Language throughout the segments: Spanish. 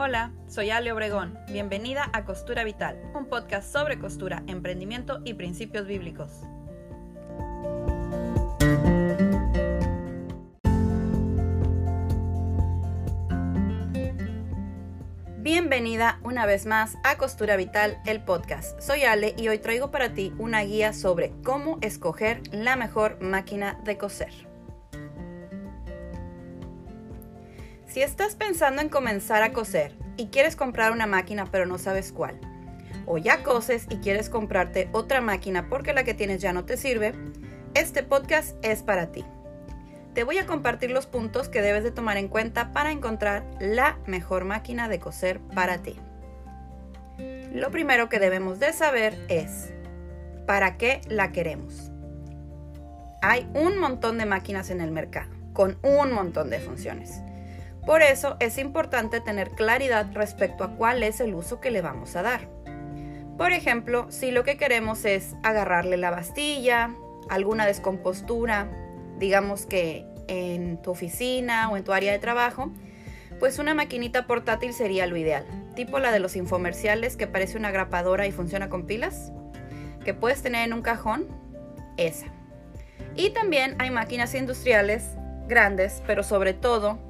Hola, soy Ale Obregón. Bienvenida a Costura Vital, un podcast sobre costura, emprendimiento y principios bíblicos. Bienvenida una vez más a Costura Vital, el podcast. Soy Ale y hoy traigo para ti una guía sobre cómo escoger la mejor máquina de coser. Si estás pensando en comenzar a coser y quieres comprar una máquina pero no sabes cuál, o ya coses y quieres comprarte otra máquina porque la que tienes ya no te sirve, este podcast es para ti. Te voy a compartir los puntos que debes de tomar en cuenta para encontrar la mejor máquina de coser para ti. Lo primero que debemos de saber es, ¿para qué la queremos? Hay un montón de máquinas en el mercado, con un montón de funciones. Por eso es importante tener claridad respecto a cuál es el uso que le vamos a dar. Por ejemplo, si lo que queremos es agarrarle la bastilla, alguna descompostura, digamos que en tu oficina o en tu área de trabajo, pues una maquinita portátil sería lo ideal, tipo la de los infomerciales que parece una grapadora y funciona con pilas, que puedes tener en un cajón, esa. Y también hay máquinas industriales grandes, pero sobre todo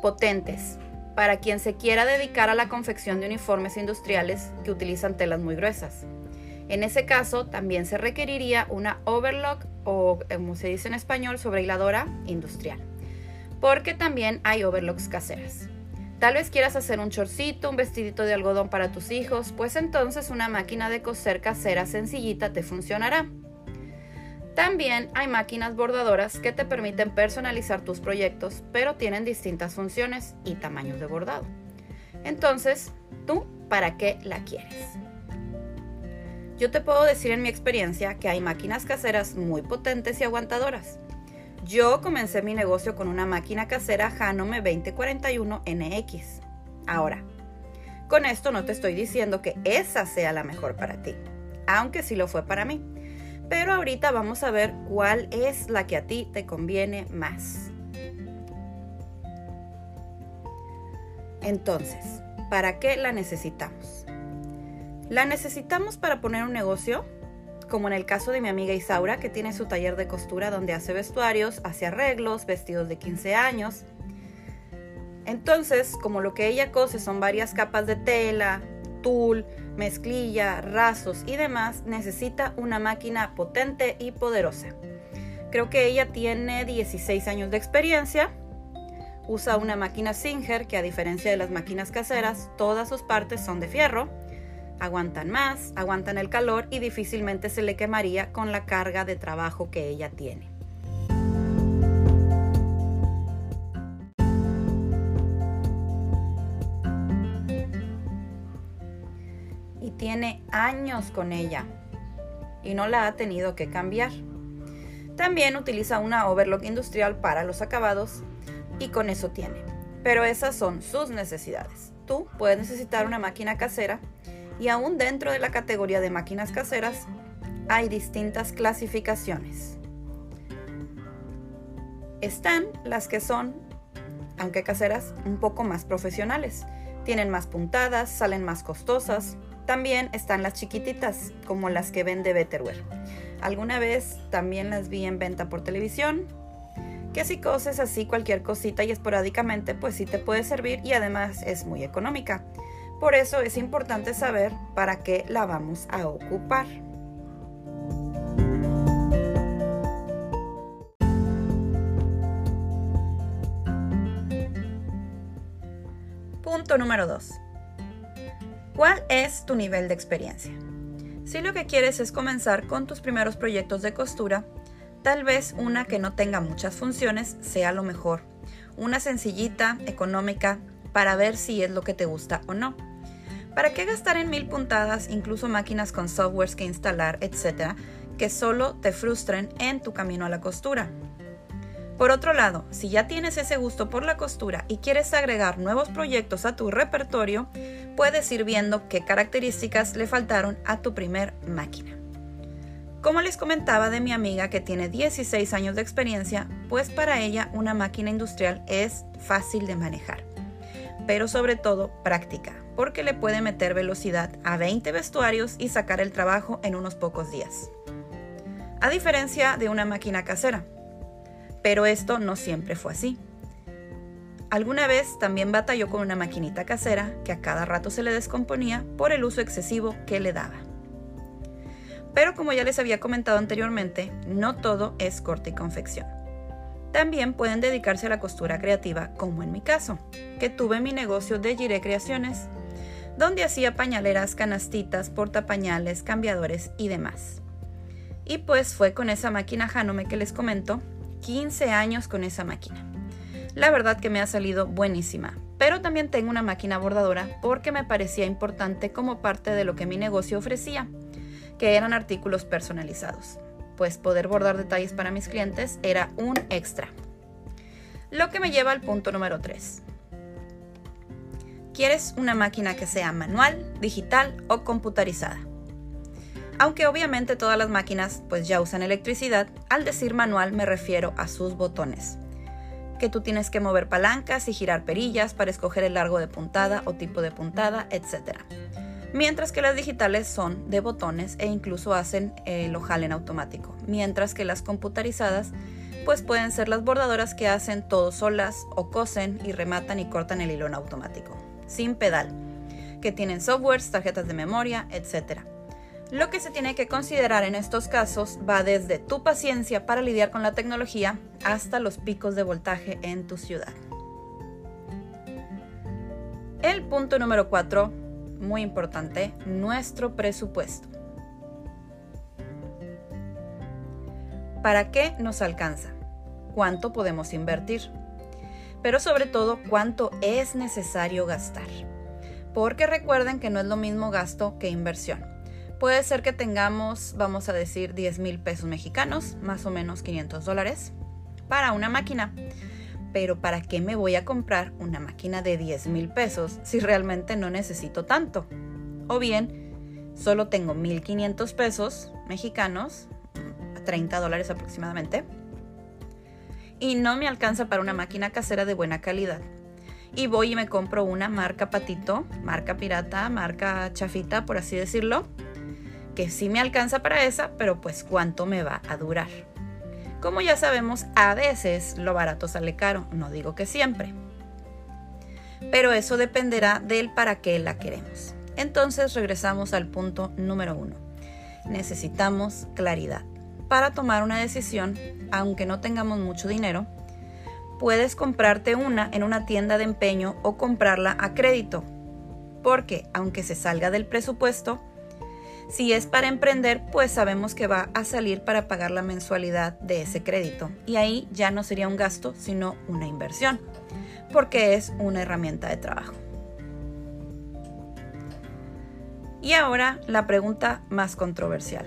potentes, para quien se quiera dedicar a la confección de uniformes industriales que utilizan telas muy gruesas. En ese caso, también se requeriría una overlock o, como se dice en español, sobrehiladora industrial, porque también hay overlocks caseras. Tal vez quieras hacer un chorcito, un vestidito de algodón para tus hijos, pues entonces una máquina de coser casera sencillita te funcionará. También hay máquinas bordadoras que te permiten personalizar tus proyectos, pero tienen distintas funciones y tamaños de bordado. Entonces, ¿tú para qué la quieres? Yo te puedo decir en mi experiencia que hay máquinas caseras muy potentes y aguantadoras. Yo comencé mi negocio con una máquina casera Hanome 2041 NX. Ahora, con esto no te estoy diciendo que esa sea la mejor para ti, aunque sí lo fue para mí. Pero ahorita vamos a ver cuál es la que a ti te conviene más. Entonces, ¿para qué la necesitamos? La necesitamos para poner un negocio, como en el caso de mi amiga Isaura, que tiene su taller de costura donde hace vestuarios, hace arreglos, vestidos de 15 años. Entonces, como lo que ella cose son varias capas de tela, tul, mezclilla, rasos y demás, necesita una máquina potente y poderosa. Creo que ella tiene 16 años de experiencia. Usa una máquina Singer que a diferencia de las máquinas caseras, todas sus partes son de fierro. Aguantan más, aguantan el calor y difícilmente se le quemaría con la carga de trabajo que ella tiene. Tiene años con ella y no la ha tenido que cambiar. También utiliza una overlock industrial para los acabados y con eso tiene. Pero esas son sus necesidades. Tú puedes necesitar una máquina casera y aún dentro de la categoría de máquinas caseras hay distintas clasificaciones. Están las que son, aunque caseras, un poco más profesionales. Tienen más puntadas, salen más costosas, también están las chiquititas, como las que vende Betterware. Alguna vez también las vi en venta por televisión, que si coses así cualquier cosita y esporádicamente, pues sí te puede servir y además es muy económica. Por eso es importante saber para qué la vamos a ocupar. Punto número 2. ¿Cuál es tu nivel de experiencia? Si lo que quieres es comenzar con tus primeros proyectos de costura, tal vez una que no tenga muchas funciones sea lo mejor. Una sencillita, económica, para ver si es lo que te gusta o no. ¿Para qué gastar en mil puntadas, incluso máquinas con softwares que instalar, etcétera, que solo te frustren en tu camino a la costura? Por otro lado, si ya tienes ese gusto por la costura y quieres agregar nuevos proyectos a tu repertorio, puedes ir viendo qué características le faltaron a tu primer máquina. Como les comentaba de mi amiga que tiene 16 años de experiencia, pues para ella una máquina industrial es fácil de manejar. pero sobre todo práctica, porque le puede meter velocidad a 20 vestuarios y sacar el trabajo en unos pocos días. A diferencia de una máquina casera. Pero esto no siempre fue así. Alguna vez también batalló con una maquinita casera que a cada rato se le descomponía por el uso excesivo que le daba. Pero como ya les había comentado anteriormente, no todo es corte y confección. También pueden dedicarse a la costura creativa, como en mi caso, que tuve mi negocio de Gire Creaciones, donde hacía pañaleras, canastitas, portapañales, cambiadores y demás. Y pues fue con esa máquina Hanome que les comento, 15 años con esa máquina. La verdad que me ha salido buenísima, pero también tengo una máquina bordadora porque me parecía importante como parte de lo que mi negocio ofrecía, que eran artículos personalizados pues poder bordar detalles para mis clientes era un extra. Lo que me lleva al punto número 3. ¿Quieres una máquina que sea manual, digital o computarizada? Aunque obviamente todas las máquinas pues ya usan electricidad, al decir manual me refiero a sus botones. Que tú tienes que mover palancas y girar perillas para escoger el largo de puntada o tipo de puntada, etc mientras que las digitales son de botones e incluso hacen el ojal en automático, mientras que las computarizadas pues pueden ser las bordadoras que hacen todo solas o cosen y rematan y cortan el hilo en automático, sin pedal, que tienen softwares, tarjetas de memoria, etc. Lo que se tiene que considerar en estos casos va desde tu paciencia para lidiar con la tecnología hasta los picos de voltaje en tu ciudad. El punto número 4 muy importante, nuestro presupuesto. ¿Para qué nos alcanza? ¿Cuánto podemos invertir? Pero sobre todo, ¿cuánto es necesario gastar? Porque recuerden que no es lo mismo gasto que inversión. Puede ser que tengamos, vamos a decir, 10 mil pesos mexicanos, más o menos 500 dólares, para una máquina pero ¿para qué me voy a comprar una máquina de 10 mil pesos si realmente no necesito tanto? O bien, solo tengo 1.500 pesos mexicanos, 30 dólares aproximadamente, y no me alcanza para una máquina casera de buena calidad. Y voy y me compro una marca patito, marca pirata, marca chafita, por así decirlo, que sí me alcanza para esa, pero pues cuánto me va a durar. Como ya sabemos, a veces lo barato sale caro, no digo que siempre. Pero eso dependerá del para qué la queremos. Entonces regresamos al punto número uno. Necesitamos claridad. Para tomar una decisión, aunque no tengamos mucho dinero, puedes comprarte una en una tienda de empeño o comprarla a crédito. Porque aunque se salga del presupuesto, si es para emprender, pues sabemos que va a salir para pagar la mensualidad de ese crédito. Y ahí ya no sería un gasto, sino una inversión, porque es una herramienta de trabajo. Y ahora la pregunta más controversial.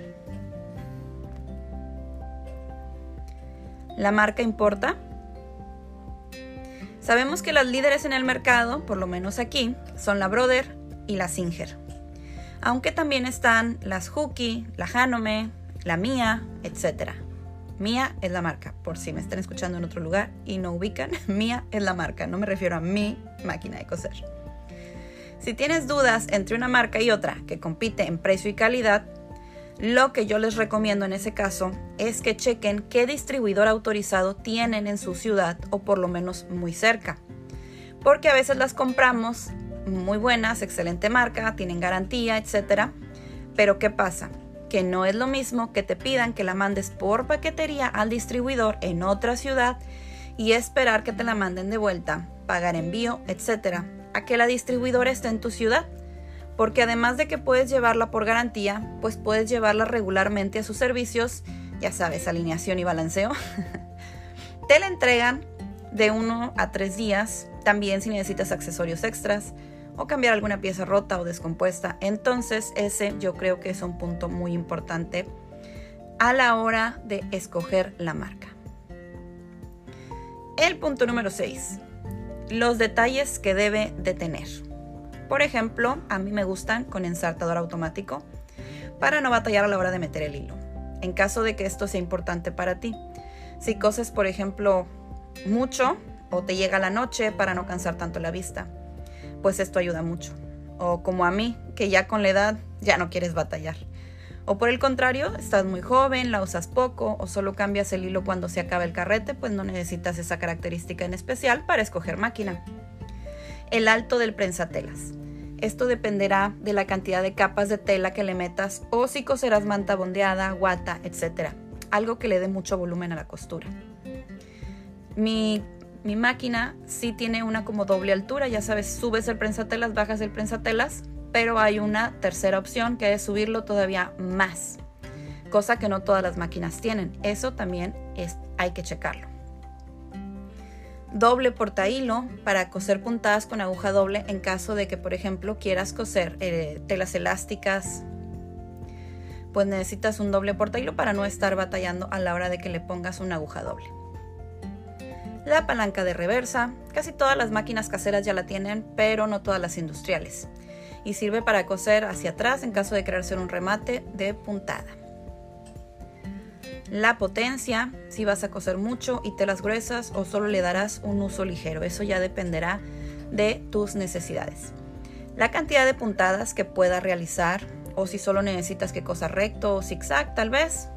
¿La marca importa? Sabemos que las líderes en el mercado, por lo menos aquí, son la Brother y la Singer aunque también están las Hooky, la Hanome, la Mia, etc. Mia es la marca, por si me están escuchando en otro lugar y no ubican, Mia es la marca, no me refiero a mi máquina de coser. Si tienes dudas entre una marca y otra que compite en precio y calidad, lo que yo les recomiendo en ese caso es que chequen qué distribuidor autorizado tienen en su ciudad o por lo menos muy cerca. Porque a veces las compramos muy buenas, excelente marca, tienen garantía, etcétera. Pero ¿qué pasa? Que no es lo mismo que te pidan que la mandes por paquetería al distribuidor en otra ciudad y esperar que te la manden de vuelta, pagar envío, etcétera, a que la distribuidora esté en tu ciudad. Porque además de que puedes llevarla por garantía, pues puedes llevarla regularmente a sus servicios, ya sabes, alineación y balanceo. te la entregan de uno a tres días, también si necesitas accesorios extras o cambiar alguna pieza rota o descompuesta. Entonces ese yo creo que es un punto muy importante a la hora de escoger la marca. El punto número 6. Los detalles que debe de tener. Por ejemplo, a mí me gustan con ensartador automático para no batallar a la hora de meter el hilo. En caso de que esto sea importante para ti. Si coses, por ejemplo, mucho o te llega la noche para no cansar tanto la vista pues esto ayuda mucho. O como a mí, que ya con la edad ya no quieres batallar. O por el contrario, estás muy joven, la usas poco o solo cambias el hilo cuando se acaba el carrete, pues no necesitas esa característica en especial para escoger máquina. El alto del prensatelas. Esto dependerá de la cantidad de capas de tela que le metas o si coserás manta bondeada, guata, etc. Algo que le dé mucho volumen a la costura. Mi, mi máquina sí tiene una como doble altura, ya sabes, subes el prensatelas, bajas el prensatelas, pero hay una tercera opción que es subirlo todavía más, cosa que no todas las máquinas tienen. Eso también es, hay que checarlo. Doble porta hilo para coser puntadas con aguja doble en caso de que, por ejemplo, quieras coser eh, telas elásticas, pues necesitas un doble porta hilo para no estar batallando a la hora de que le pongas una aguja doble. La palanca de reversa, casi todas las máquinas caseras ya la tienen, pero no todas las industriales y sirve para coser hacia atrás en caso de querer un remate de puntada. La potencia, si vas a coser mucho y telas gruesas o solo le darás un uso ligero, eso ya dependerá de tus necesidades. La cantidad de puntadas que puedas realizar o si solo necesitas que cosa recto o zigzag tal vez.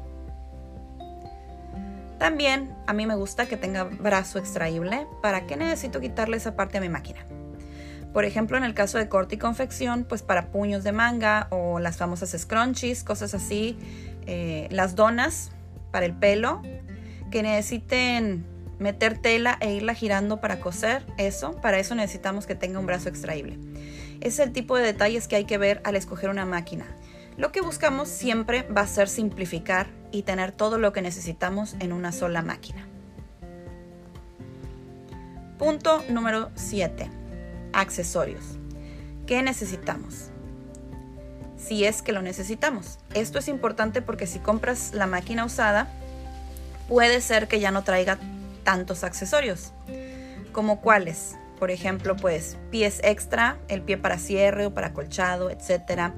También a mí me gusta que tenga brazo extraíble. ¿Para qué necesito quitarle esa parte a mi máquina? Por ejemplo, en el caso de corte y confección, pues para puños de manga o las famosas scrunchies, cosas así, eh, las donas para el pelo, que necesiten meter tela e irla girando para coser, eso, para eso necesitamos que tenga un brazo extraíble. Es el tipo de detalles que hay que ver al escoger una máquina. Lo que buscamos siempre va a ser simplificar y tener todo lo que necesitamos en una sola máquina. Punto número 7 accesorios. ¿Qué necesitamos? Si es que lo necesitamos. Esto es importante porque si compras la máquina usada, puede ser que ya no traiga tantos accesorios. ¿Como cuáles? Por ejemplo, pues pies extra, el pie para cierre o para colchado, etc.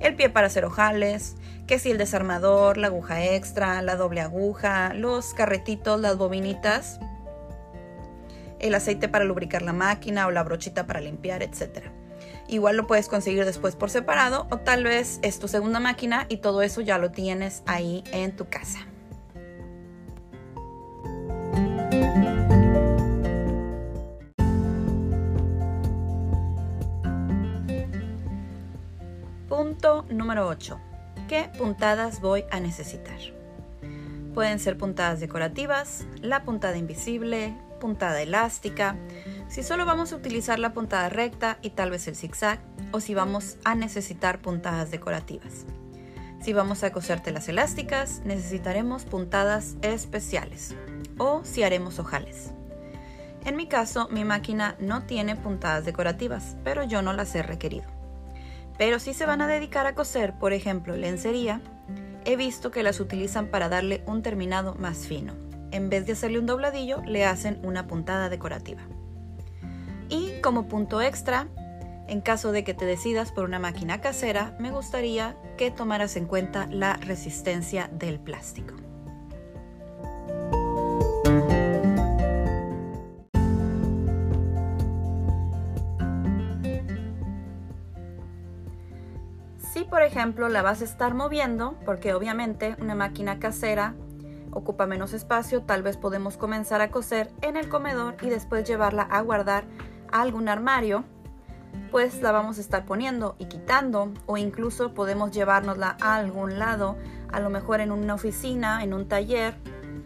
El pie para hacer ojales, que si el desarmador, la aguja extra, la doble aguja, los carretitos, las bobinitas, el aceite para lubricar la máquina o la brochita para limpiar, etc. Igual lo puedes conseguir después por separado o tal vez es tu segunda máquina y todo eso ya lo tienes ahí en tu casa. Número 8. ¿Qué puntadas voy a necesitar? Pueden ser puntadas decorativas, la puntada invisible, puntada elástica, si solo vamos a utilizar la puntada recta y tal vez el zigzag, o si vamos a necesitar puntadas decorativas. Si vamos a coser telas elásticas, necesitaremos puntadas especiales, o si haremos ojales. En mi caso, mi máquina no tiene puntadas decorativas, pero yo no las he requerido. Pero si se van a dedicar a coser, por ejemplo, lencería, he visto que las utilizan para darle un terminado más fino en vez de hacerle un dobladillo, le hacen una puntada decorativa. Y como punto extra, en caso de que te decidas por una máquina casera, me gustaría que tomaras en cuenta la resistencia del plástico. Si por ejemplo la vas a estar moviendo, porque obviamente una máquina casera ocupa menos espacio, tal vez podemos comenzar a coser en el comedor y después llevarla a guardar a algún armario, pues la vamos a estar poniendo y quitando o incluso podemos llevárnosla a algún lado, a lo mejor en una oficina, en un taller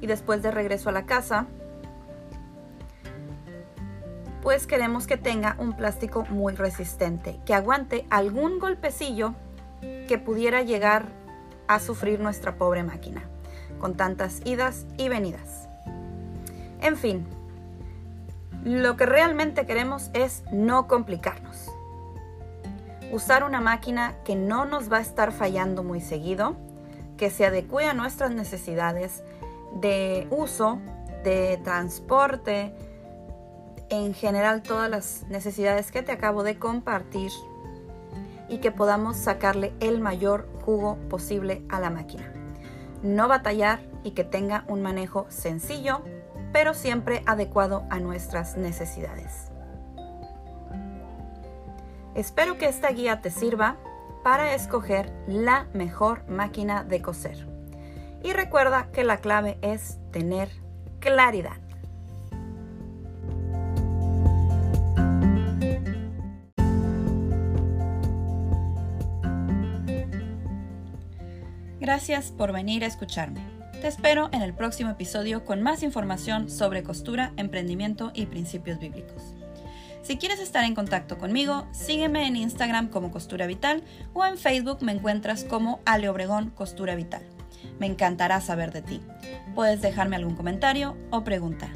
y después de regreso a la casa, pues queremos que tenga un plástico muy resistente, que aguante algún golpecillo que pudiera llegar a sufrir nuestra pobre máquina con tantas idas y venidas. En fin, lo que realmente queremos es no complicarnos. Usar una máquina que no nos va a estar fallando muy seguido, que se adecue a nuestras necesidades de uso, de transporte, en general todas las necesidades que te acabo de compartir y que podamos sacarle el mayor jugo posible a la máquina no batallar y que tenga un manejo sencillo, pero siempre adecuado a nuestras necesidades. Espero que esta guía te sirva para escoger la mejor máquina de coser. Y recuerda que la clave es tener claridad. Gracias por venir a escucharme. Te espero en el próximo episodio con más información sobre costura, emprendimiento y principios bíblicos. Si quieres estar en contacto conmigo, sígueme en Instagram como Costura Vital o en Facebook me encuentras como Ale Obregón Costura Vital. Me encantará saber de ti. Puedes dejarme algún comentario o pregunta.